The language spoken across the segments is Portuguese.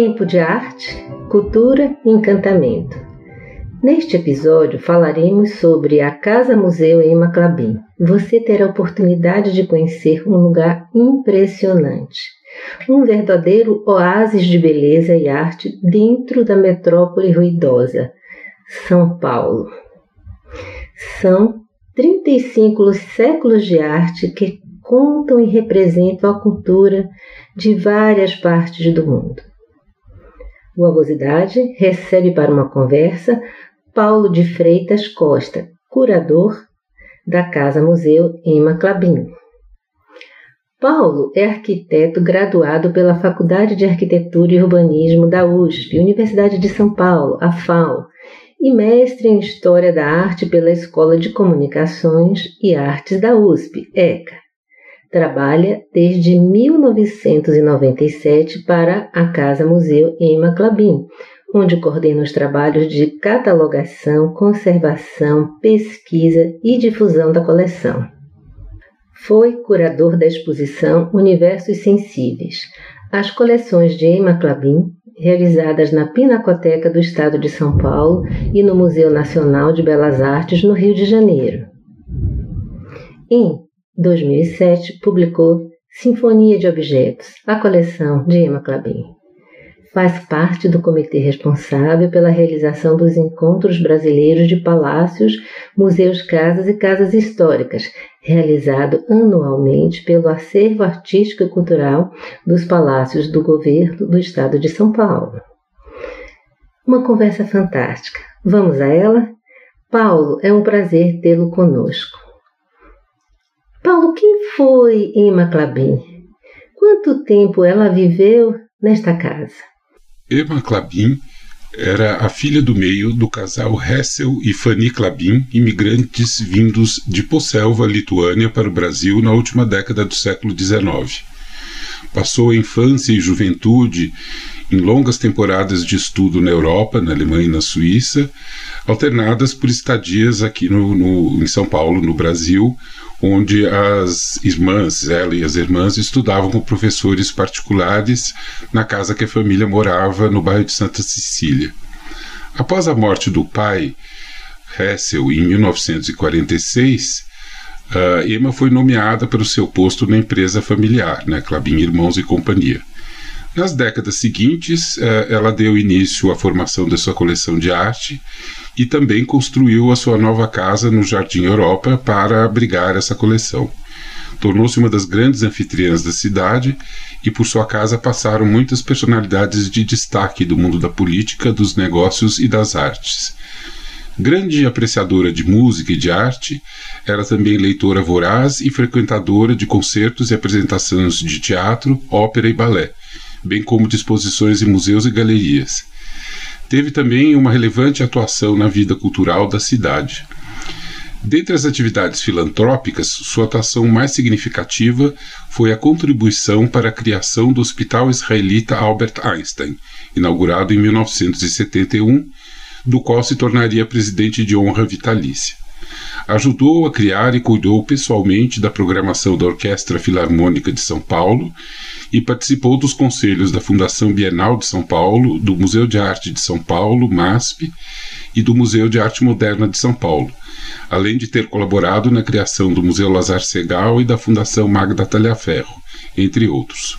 Tempo de arte, cultura e encantamento. Neste episódio falaremos sobre a Casa Museu Emma Clabin. Você terá a oportunidade de conhecer um lugar impressionante. Um verdadeiro oásis de beleza e arte dentro da metrópole ruidosa, São Paulo. São 35 séculos de arte que contam e representam a cultura de várias partes do mundo. O Avosidade recebe para uma conversa Paulo de Freitas Costa, curador da Casa Museu Emma Clabin. Paulo é arquiteto graduado pela Faculdade de Arquitetura e Urbanismo da USP, Universidade de São Paulo, a FAO, e mestre em História da Arte pela Escola de Comunicações e Artes da USP, ECA. Trabalha desde 1997 para a Casa Museu Emma Clabin, onde coordena os trabalhos de catalogação, conservação, pesquisa e difusão da coleção. Foi curador da exposição Universos Sensíveis, as coleções de Emma Clabin, realizadas na Pinacoteca do Estado de São Paulo e no Museu Nacional de Belas Artes, no Rio de Janeiro. Em 2007, publicou Sinfonia de Objetos, a coleção de Emma Clabin. Faz parte do comitê responsável pela realização dos encontros brasileiros de palácios, museus, casas e casas históricas, realizado anualmente pelo Acervo Artístico e Cultural dos Palácios do Governo do Estado de São Paulo. Uma conversa fantástica. Vamos a ela? Paulo, é um prazer tê-lo conosco. Paulo, quem foi Emma Clabin? Quanto tempo ela viveu nesta casa? Emma Clabin era a filha do meio do casal Hessel e Fanny Clabin, imigrantes vindos de Posselva, Lituânia, para o Brasil na última década do século XIX. Passou a infância e juventude em longas temporadas de estudo na Europa, na Alemanha e na Suíça, alternadas por estadias aqui no, no, em São Paulo, no Brasil, onde as irmãs, ela e as irmãs, estudavam com professores particulares na casa que a família morava no bairro de Santa Cecília. Após a morte do pai, Hessel, em 1946, uh, Emma foi nomeada para o seu posto na empresa familiar, né, Clabin Irmãos e Companhia. Nas décadas seguintes, uh, ela deu início à formação da sua coleção de arte e também construiu a sua nova casa no Jardim Europa para abrigar essa coleção. Tornou-se uma das grandes anfitriãs da cidade e por sua casa passaram muitas personalidades de destaque do mundo da política, dos negócios e das artes. Grande apreciadora de música e de arte, era também leitora voraz e frequentadora de concertos e apresentações de teatro, ópera e balé, bem como de exposições em museus e galerias. Teve também uma relevante atuação na vida cultural da cidade. Dentre as atividades filantrópicas, sua atuação mais significativa foi a contribuição para a criação do Hospital Israelita Albert Einstein, inaugurado em 1971, do qual se tornaria presidente de honra vitalícia. Ajudou a criar e cuidou pessoalmente da programação da Orquestra Filarmônica de São Paulo e participou dos conselhos da Fundação Bienal de São Paulo, do Museu de Arte de São Paulo, MASP, e do Museu de Arte Moderna de São Paulo, além de ter colaborado na criação do Museu Lazar Segal e da Fundação Magda Talhaferro, entre outros.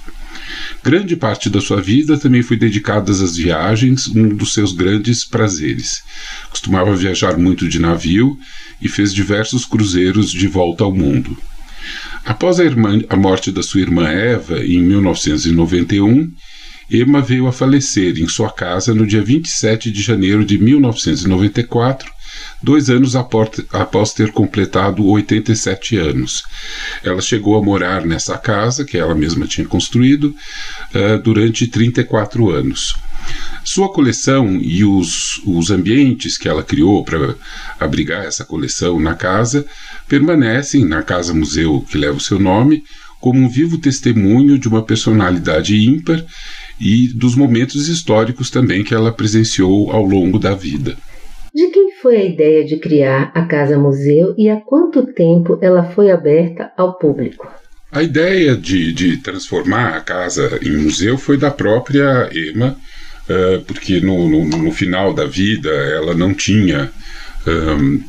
Grande parte da sua vida também foi dedicada às viagens, um dos seus grandes prazeres. Costumava viajar muito de navio e fez diversos cruzeiros de volta ao mundo. Após a, irmã, a morte da sua irmã Eva, em 1991, Emma veio a falecer em sua casa no dia 27 de janeiro de 1994, dois anos após ter completado 87 anos. Ela chegou a morar nessa casa, que ela mesma tinha construído, uh, durante 34 anos. Sua coleção e os, os ambientes que ela criou para abrigar essa coleção na casa permanecem na Casa Museu que leva o seu nome como um vivo testemunho de uma personalidade ímpar e dos momentos históricos também que ela presenciou ao longo da vida. De quem foi a ideia de criar a Casa Museu e há quanto tempo ela foi aberta ao público? A ideia de, de transformar a casa em museu foi da própria Emma, uh, porque no, no, no, final da vida ela não tinha um,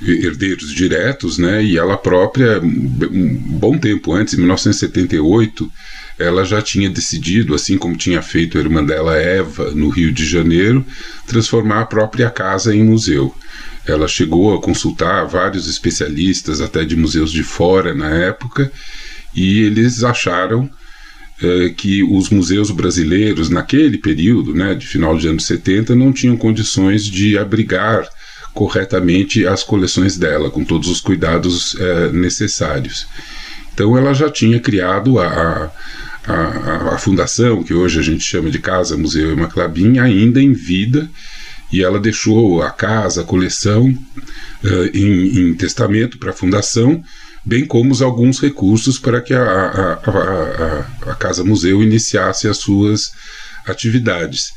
herdeiros diretos, né? E ela própria, um bom tempo antes, em 1978, ela já tinha decidido, assim como tinha feito a irmã dela Eva no Rio de Janeiro, transformar a própria casa em museu. Ela chegou a consultar vários especialistas, até de museus de fora na época, e eles acharam eh, que os museus brasileiros, naquele período, né, de final de anos 70, não tinham condições de abrigar corretamente as coleções dela, com todos os cuidados eh, necessários. Então ela já tinha criado a, a, a, fundação, que hoje a gente chama de Casa Museu Emma Clabin, ainda em vida, e ela deixou a casa, a coleção, uh, em, em, testamento para a fundação, bem como alguns recursos para que a, a, a Casa Museu iniciasse as suas atividades.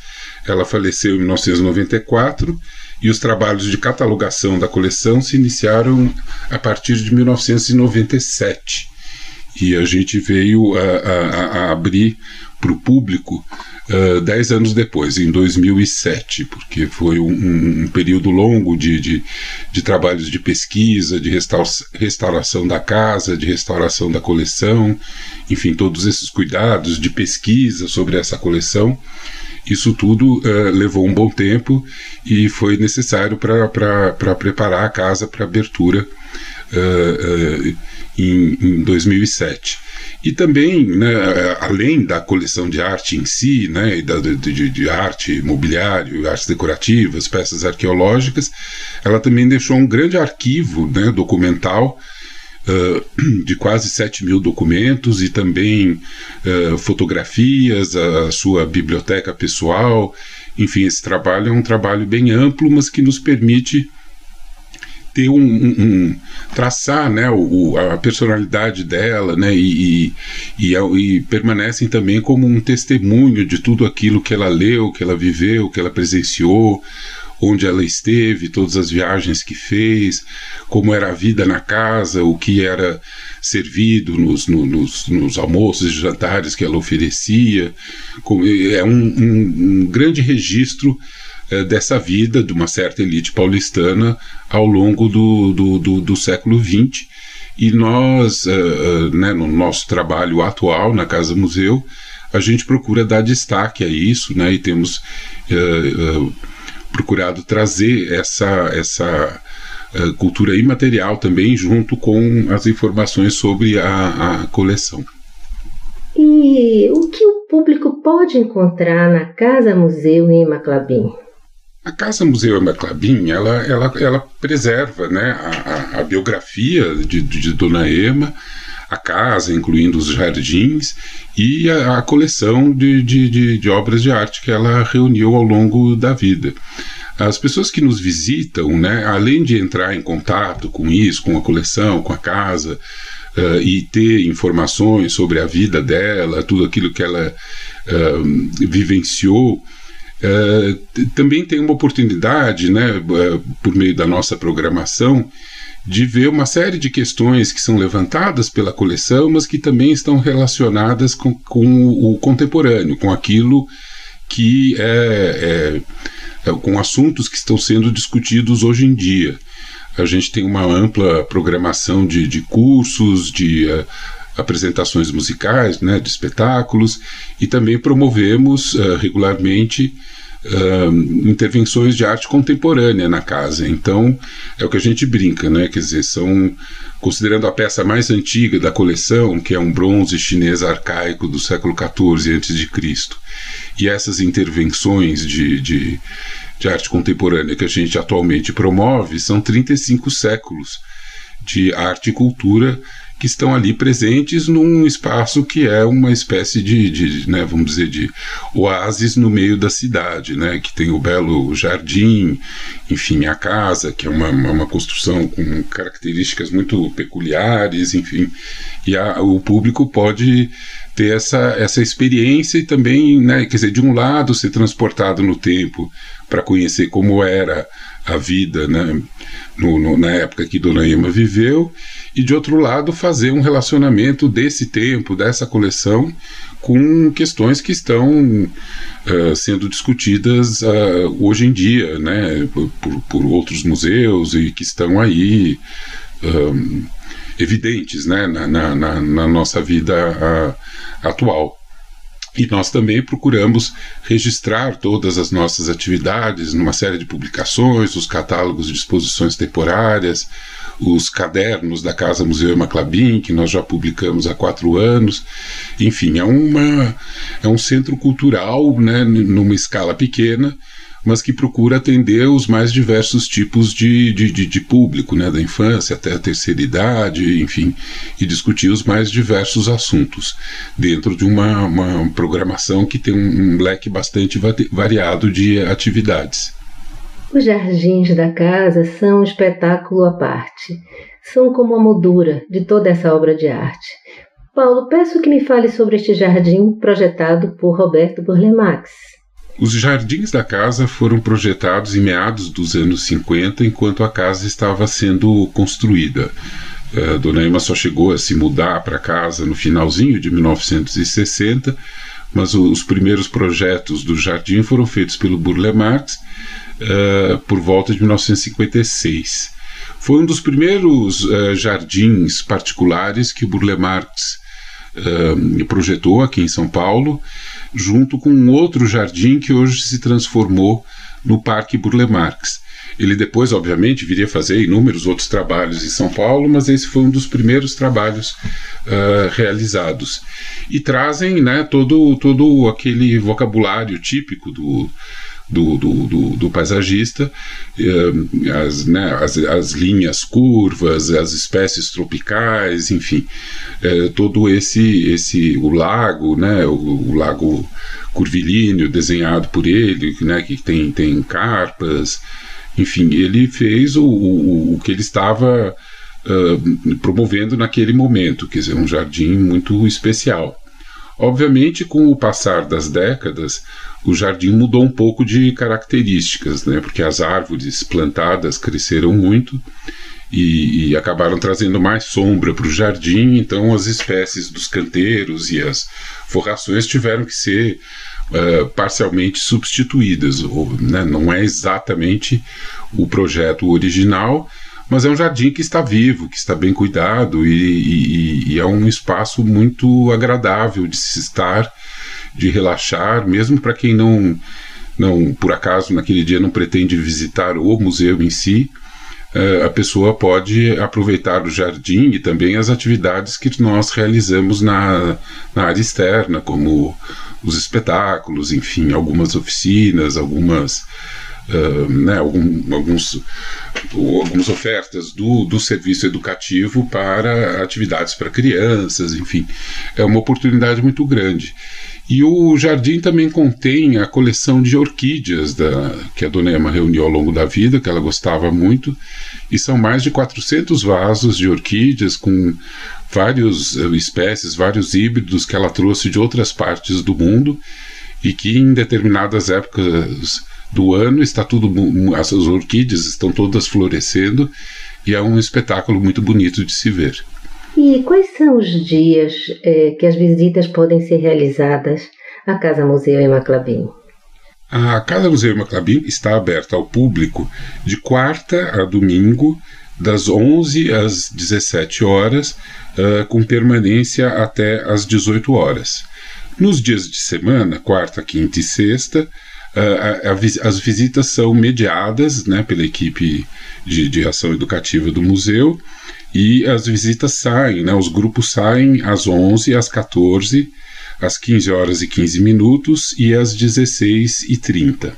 Ela faleceu em 1994 e os trabalhos de catalogação da coleção se iniciaram a partir de 1997 e a gente veio a, a, a abrir para o público uh, dez anos depois, em 2007, porque foi um, um período longo de, de, de, trabalhos de pesquisa, de restauração da casa, de restauração da coleção, enfim, todos esses cuidados de pesquisa sobre essa coleção. Isso tudo uh, levou um bom tempo e foi necessário para preparar a casa para abertura. Uh, em, em 2007. E também, né, além da coleção de arte em si, né, de, de, arte, mobiliário, artes decorativas, peças arqueológicas, ela também deixou um grande arquivo né, documental uh, de quase 7 mil documentos e também uh, fotografias, a, a sua biblioteca pessoal. Enfim, esse trabalho é um trabalho bem amplo, mas que nos permite ter um, um, um traçar né, o, a personalidade dela né, e, e, e, e, permanecem também como um testemunho de tudo aquilo que ela leu, que ela viveu, que ela presenciou, onde ela esteve, todas as viagens que fez, como era a vida na casa, o que era servido nos, no, nos, nos almoços e jantares que ela oferecia. É um, um grande registro é, dessa vida de uma certa elite paulistana ao longo do, do, do, do século XX. E nós, uh, uh, né, no nosso trabalho atual na Casa Museu, a gente procura dar destaque a isso, né, e temos uh, procurado trazer essa, essa cultura imaterial também, junto com as informações sobre a, a coleção. E o que o público pode encontrar na Casa Museu em Maclabim? A Casa Museu Emma Clabin, ela, ela, ela preserva né, a, a, biografia de, de, Dona Ema, a casa, incluindo os jardins, e a, a coleção de, de, de, obras de arte que ela reuniu ao longo da vida. As pessoas que nos visitam, né, além de entrar em contato com isso, com a coleção, com a casa, uh, e ter informações sobre a vida dela, tudo aquilo que ela uh, vivenciou, Uh, também tem uma oportunidade, né, uh, por meio da nossa programação, de ver uma série de questões que são levantadas pela coleção, mas que também estão relacionadas com, com o contemporâneo, com aquilo que é, é, é, com assuntos que estão sendo discutidos hoje em dia. A gente tem uma ampla programação de, de cursos, de uh, apresentações musicais, né, de espetáculos, e também promovemos uh, regularmente uh, intervenções de arte contemporânea na casa. Então, é o que a gente brinca, né? Quer dizer, são, considerando a peça mais antiga da coleção, que é um bronze chinês arcaico do século XIV a.C., e essas intervenções de, de, de arte contemporânea que a gente atualmente promove são 35 séculos de arte e cultura que estão ali presentes num espaço que é uma espécie de, de né, vamos dizer, de oásis no meio da cidade, né, que tem o belo jardim, enfim, a casa, que é uma, uma construção com características muito peculiares, enfim, e a, o público pode ter essa, essa experiência e também, né, quer dizer, de um lado ser transportado no tempo para conhecer como era a vida, né, no, no, na época que Dona Ema viveu, e de outro lado fazer um relacionamento desse tempo, dessa coleção, com questões que estão uh, sendo discutidas uh, hoje em dia, né, por, por, outros museus e que estão aí um, evidentes né, na, na, na, nossa vida atual. E nós também procuramos registrar todas as nossas atividades numa série de publicações, os catálogos de exposições temporárias, os cadernos da Casa Museu Maclabim, que nós já publicamos há quatro anos. Enfim, é, uma, é um centro cultural né, numa escala pequena, mas que procura atender os mais diversos tipos de, de, de, de, público, né, da infância até a terceira idade, enfim, e discutir os mais diversos assuntos, dentro de uma, uma programação que tem um, um leque bastante variado de atividades. Os jardins da casa são um espetáculo à parte. São como a moldura de toda essa obra de arte. Paulo, peço que me fale sobre este jardim projetado por Roberto Burlemax. Os jardins da casa foram projetados em meados dos anos 50, enquanto a casa estava sendo construída. A Dona Emma só chegou a se mudar para casa no finalzinho de 1960, mas os primeiros projetos do jardim foram feitos pelo Burle Marx uh, por volta de 1956. Foi um dos primeiros uh, jardins particulares que o Burle Marx uh, projetou aqui em São Paulo junto com um outro jardim que hoje se transformou no Parque Burle Marx. Ele depois, obviamente, viria fazer inúmeros outros trabalhos em São Paulo, mas esse foi um dos primeiros trabalhos uh, realizados. E trazem né, todo, todo aquele vocabulário típico do, do, do, do, do paisagista, uh, as, né, as, as, linhas curvas, as espécies tropicais, enfim, uh, todo esse, esse o lago, né, o, o lago curvilíneo desenhado por ele, né, que tem, tem carpas, enfim, ele fez o, o, o que ele estava uh, promovendo naquele momento, quer dizer, um jardim muito especial. Obviamente, com o passar das décadas, o jardim mudou um pouco de características, né? porque as árvores plantadas cresceram muito e, e acabaram trazendo mais sombra para o jardim, então as espécies dos canteiros e as forrações tiveram que ser uh, parcialmente substituídas. Ou, né? Não é exatamente o projeto original, mas é um jardim que está vivo, que está bem cuidado e, e, e é um espaço muito agradável de se estar, de relaxar, mesmo para quem não, não, por acaso, naquele dia não pretende visitar o museu em si. Uh, a pessoa pode aproveitar o jardim e também as atividades que nós realizamos na, na área externa, como os espetáculos, enfim, algumas oficinas, algumas Né, algum, alguns, algumas ofertas do, do serviço educativo para atividades para crianças, enfim, é uma oportunidade muito grande. E o jardim também contém a coleção de orquídeas da, que a dona Emma reuniu ao longo da vida, que ela gostava muito, e são mais de 400 vasos de orquídeas com várias espécies, vários híbridos que ela trouxe de outras partes do mundo e que em determinadas épocas do ano está tudo as orquídeas estão todas florescendo e é um espetáculo muito bonito de se ver. E quais são os dias é, que as visitas podem ser realizadas à Casa Museu em Maclabim? A Casa Museu em Maclabim está aberta ao público de quarta a domingo, das 11 às 17 horas, uh, com permanência até às 18 horas. Nos dias de semana, quarta, quinta e sexta, a, a, as visitas são mediadas né, pela equipe de, de ação educativa do museu e as visitas saem, né, os grupos saem às 11, às 14, às 15 horas e 15 minutos e às 16 e 30.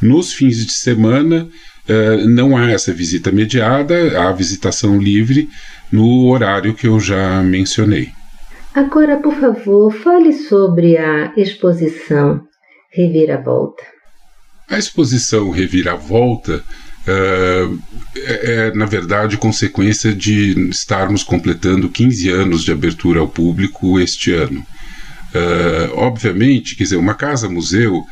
Nos fins de semana, uh, não há essa visita mediada, há visitação livre no horário que eu já mencionei. Agora, por favor, fale sobre a exposição Reviravolta. A exposição Reviravolta uh, é, é, na verdade, consequência de estarmos completando 15 anos de abertura ao público este ano. Uh, obviamente, quer dizer, uma casa-museu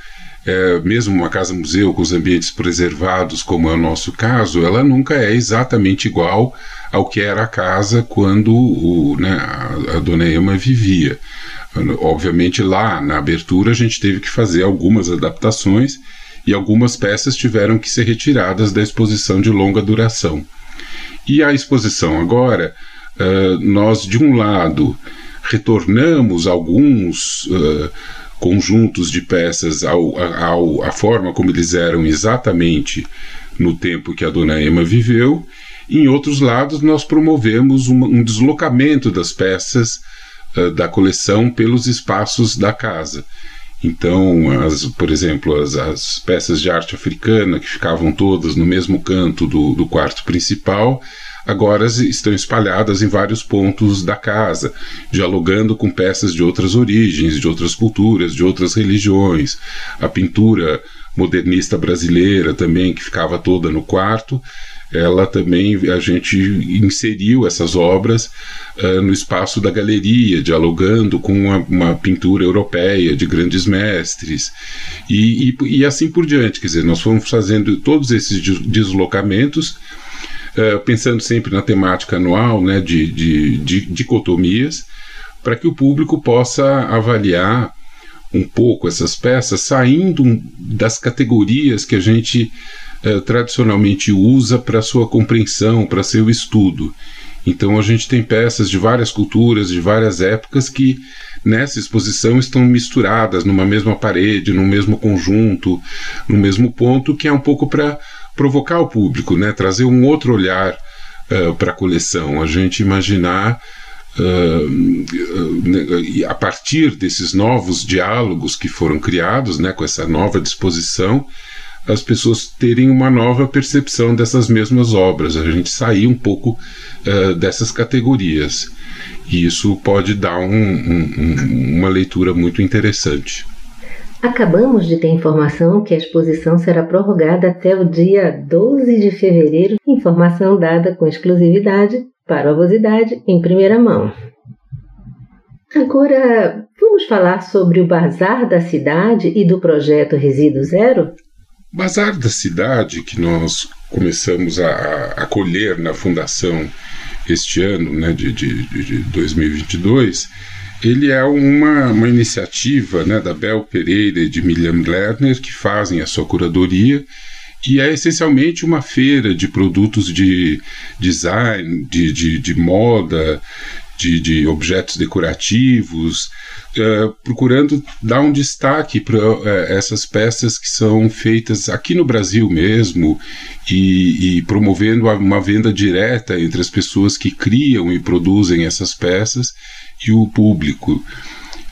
é, mesmo uma casa-museu com os ambientes preservados, como é o nosso caso, ela nunca é exatamente igual ao que era a casa quando o, né, a, a dona Emma vivia. Obviamente, lá na abertura, a gente teve que fazer algumas adaptações e algumas peças tiveram que ser retiradas da exposição de longa duração. E a exposição agora, uh, nós, de um lado, retornamos alguns. Uh, conjuntos de peças ao, ao, à forma como eles eram exatamente no tempo que a dona Emma viveu. Em outros lados, nós promovemos um, um deslocamento das peças uh, da coleção pelos espaços da casa. Então, as, por exemplo, as, as, peças de arte africana que ficavam todas no mesmo canto do, do quarto principal, agora estão espalhadas em vários pontos da casa, dialogando com peças de outras origens, de outras culturas, de outras religiões. A pintura modernista brasileira também, que ficava toda no quarto, ela também a gente inseriu essas obras uh, no espaço da galeria, dialogando com uma, uma pintura europeia de grandes mestres e, e, e, assim por diante. Quer dizer, nós fomos fazendo todos esses deslocamentos uh, pensando sempre na temática anual, né, de, de, de dicotomias, para que o público possa avaliar um pouco essas peças, saindo das categorias que a gente uh, tradicionalmente usa para sua compreensão, para seu estudo. Então a gente tem peças de várias culturas, de várias épocas que nessa exposição estão misturadas numa mesma parede, num mesmo conjunto, no mesmo ponto, que é um pouco para provocar o público, né? trazer um outro olhar uh, para a coleção, a gente imaginar uh, a partir desses novos diálogos que foram criados, né, com essa nova disposição, as pessoas terem uma nova percepção dessas mesmas obras, a gente sair um pouco uh, dessas categorias. E isso pode dar um, um, uma leitura muito interessante. Acabamos de ter informação que a exposição será prorrogada até o dia 12 de fevereiro, informação dada com exclusividade para a avosidade em primeira mão. Agora, vamos falar sobre o Bazar da Cidade e do projeto Resíduo Zero? Bazar da Cidade, que nós começamos a, a colher na Fundação este ano, né, de, de, de 2022, ele é uma, uma iniciativa né, da Bel Pereira e de Miriam Lerner, que fazem a sua curadoria, e é essencialmente uma feira de produtos de design, de, de, de moda, de, de objetos decorativos, uh, procurando dar um destaque para uh, é, essas peças que são feitas aqui no Brasil mesmo e, e, promovendo uma venda direta entre as pessoas que criam e produzem essas peças e o público.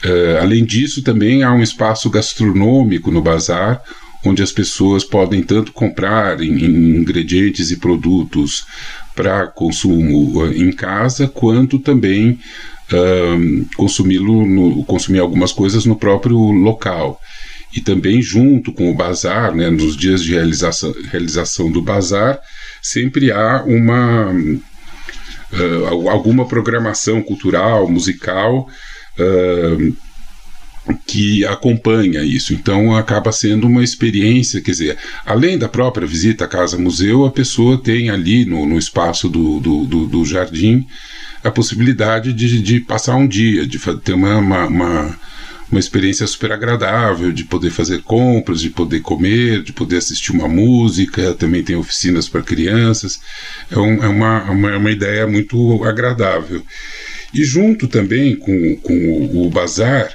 Uh, além disso, também há um espaço gastronômico no bazar, onde as pessoas podem tanto comprar em, em ingredientes e produtos para consumo uh, em casa, quanto também uh, consumi-lo consumir algumas coisas no próprio local. E também junto com o bazar, né, nos dias de realização, realização do bazar, sempre há uma uh, alguma programação cultural, musical uh, que acompanha isso. Então acaba sendo uma experiência, quer dizer, além da própria visita à casa-museu, a pessoa tem ali no, no espaço do, do, do, do jardim a possibilidade de, de, passar um dia, de ter uma, uma, uma, uma experiência super agradável de poder fazer compras, de poder comer, de poder assistir uma música, também tem oficinas para crianças. É, um, é uma, uma, uma, ideia muito agradável. E junto também com, com o, o bazar,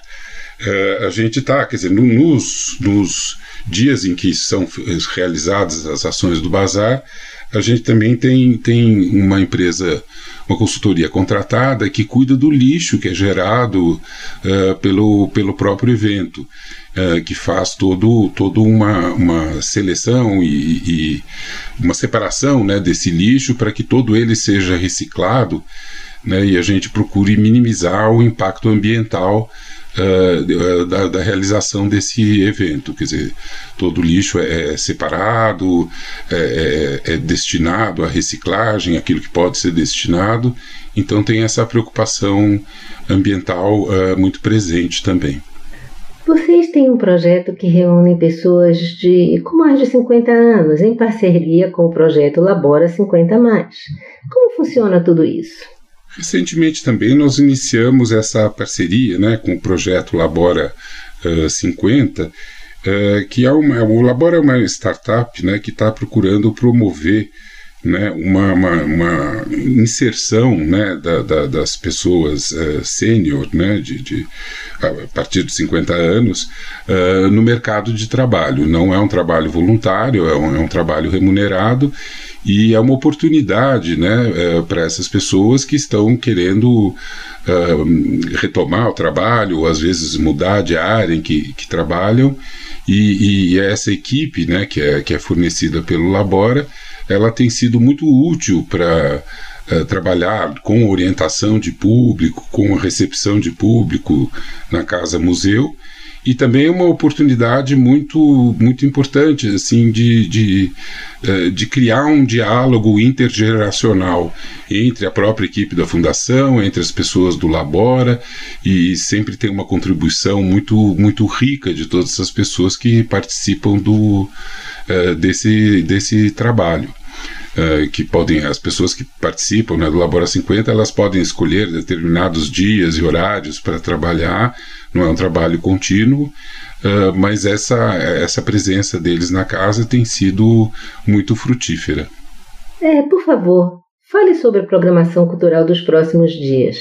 a gente está, quer dizer, no, nos, nos dias em que são realizadas as ações do bazar, a gente também tem, tem uma empresa, uma consultoria contratada que cuida do lixo que é gerado uh, pelo, pelo próprio evento, uh, que faz todo, todo uma, uma seleção e, e uma separação né, desse lixo para que todo ele seja reciclado né, e a gente procure minimizar o impacto ambiental uh, da, da, realização desse evento. Quer dizer, todo lixo é, é separado, é, é, é, destinado à reciclagem, aquilo que pode ser destinado. Então tem essa preocupação ambiental uh, muito presente também. Vocês têm um projeto que reúne pessoas de com mais de 50 anos, em parceria com o projeto Labora 50 Mais. Como funciona tudo isso? Recentemente também nós iniciamos essa parceria né, com o projeto Labora uh, 50, uh, que é uma, o Labora é uma startup né, que está procurando promover né, uma, uma, uma, inserção né, da, da, das pessoas uh, sênior, né, de, de, a partir de 50 anos, uh, no mercado de trabalho. Não é um trabalho voluntário, é um, é um trabalho remunerado e é uma oportunidade né, uh, para essas pessoas que estão querendo retomar o trabalho, ou às vezes mudar de área em que, que trabalham. E, e essa equipe né, que, é, que é fornecida pelo Labora ela tem sido muito útil para uh, eh, trabalhar com orientação de público, com recepção de público na casa museu e também uma oportunidade muito muito importante assim de, de, uh, de criar um diálogo intergeracional entre a própria equipe da fundação entre as pessoas do Labora e sempre tem uma contribuição muito muito rica de todas essas pessoas que participam do uh, desse desse trabalho uh, que podem, as pessoas que participam né, do Labora 50, elas podem escolher determinados dias e horários para trabalhar, não é um trabalho contínuo, uh, mas essa, essa presença deles na casa tem sido muito frutífera. É, por favor, fale sobre a programação cultural dos próximos dias.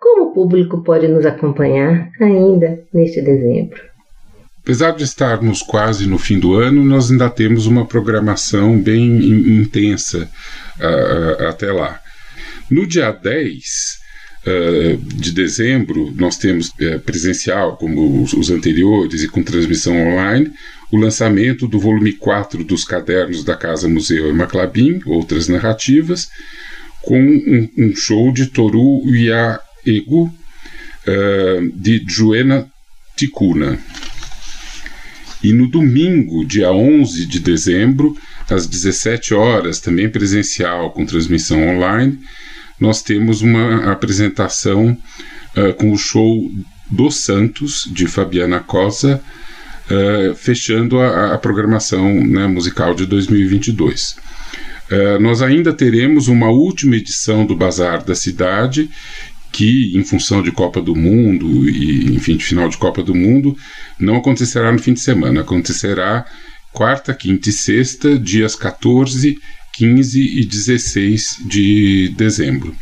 Como o público pode nos acompanhar ainda neste dezembro? Apesar de estarmos quase no fim do ano, nós ainda temos uma programação bem intensa uh, até lá. No dia 10 uh, de dezembro, nós temos uh, presencial, como os, os, anteriores, e com transmissão online, o lançamento do volume 4 dos cadernos da Casa Museu Emaclabim, outras narrativas, com um, um show de Toru Iaegu, de Joena Ticuna. E no domingo, dia 11 de dezembro, às 17 horas, também presencial com transmissão online, nós temos uma apresentação uh, com o show dos Santos, de Fabiana Cosa, uh, fechando a, a programação né, musical de 2022. Uh, nós ainda teremos uma última edição do Bazar da Cidade, que, em função de Copa do Mundo e, enfim, de final de Copa do Mundo, não acontecerá no fim de semana, acontecerá quarta, quinta e sexta, dias 14, 15 e 16 de dezembro,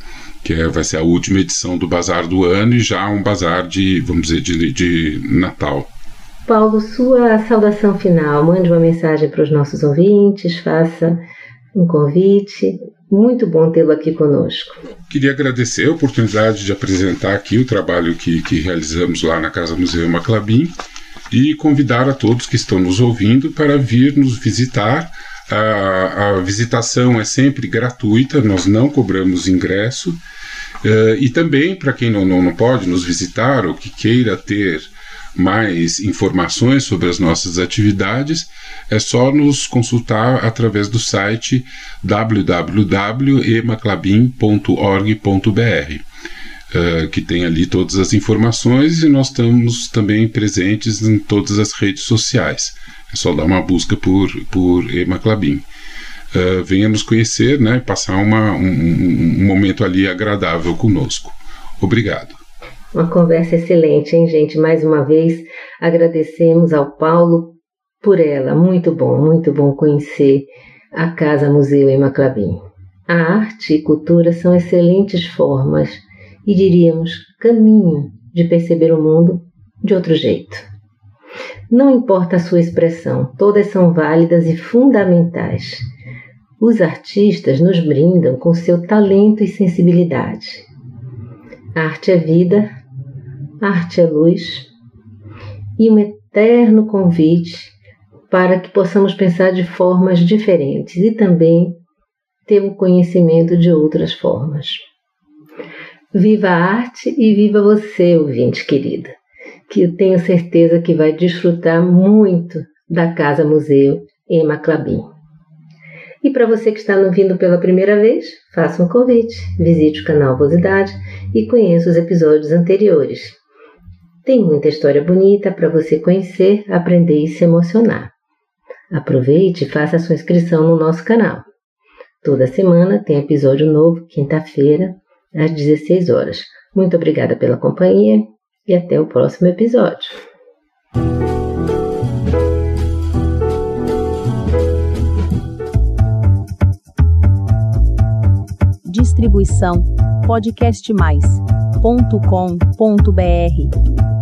que é, vai ser a última edição do Bazar do ano e já um bazar de, vamos dizer, de, de Natal. Paulo, sua saudação final, mande uma mensagem para os nossos ouvintes, faça um convite. Muito bom tê-lo aqui conosco. Queria agradecer a oportunidade de apresentar aqui o trabalho que, que realizamos lá na Casa Museu Maclabim e convidar a todos que estão nos ouvindo para vir nos visitar. A, a visitação é sempre gratuita, nós não cobramos ingresso. Uh, e também, para quem não, não, não pode nos visitar ou que queira ter mais informações sobre as nossas atividades, é só nos consultar através do site www.emaclabim.org.br. Uh, que tem ali todas as informações e nós estamos também presentes em todas as redes sociais. É só dar uma busca por, por Emaclabim. Uh, venha nos conhecer, né, passar uma, um, um momento ali agradável conosco. Obrigado. Uma conversa excelente, hein, gente? Mais uma vez agradecemos ao Paulo por ela. Muito bom, muito bom conhecer a Casa Museu em Maclabim. A arte e cultura são excelentes formas e diríamos caminho de perceber o mundo de outro jeito. Não importa a sua expressão, todas são válidas e fundamentais. Os artistas nos brindam com seu talento e sensibilidade. arte é vida, arte é luz e um eterno convite para que possamos pensar de formas diferentes e também ter o um conhecimento de outras formas. Viva a arte e viva você, ouvinte querida, que eu tenho certeza que vai desfrutar muito da Casa Museu em Maclabim. E para você que está nos vindo pela primeira vez, faça um convite, visite o canal Vosidade e conheça os episódios anteriores. Tem muita história bonita para você conhecer, aprender e se emocionar. Aproveite e faça sua inscrição no nosso canal. Toda semana tem episódio novo, quinta-feira, às 16 horas. Muito obrigada pela companhia e até o próximo episódio. Distribuição podcastmais.com.br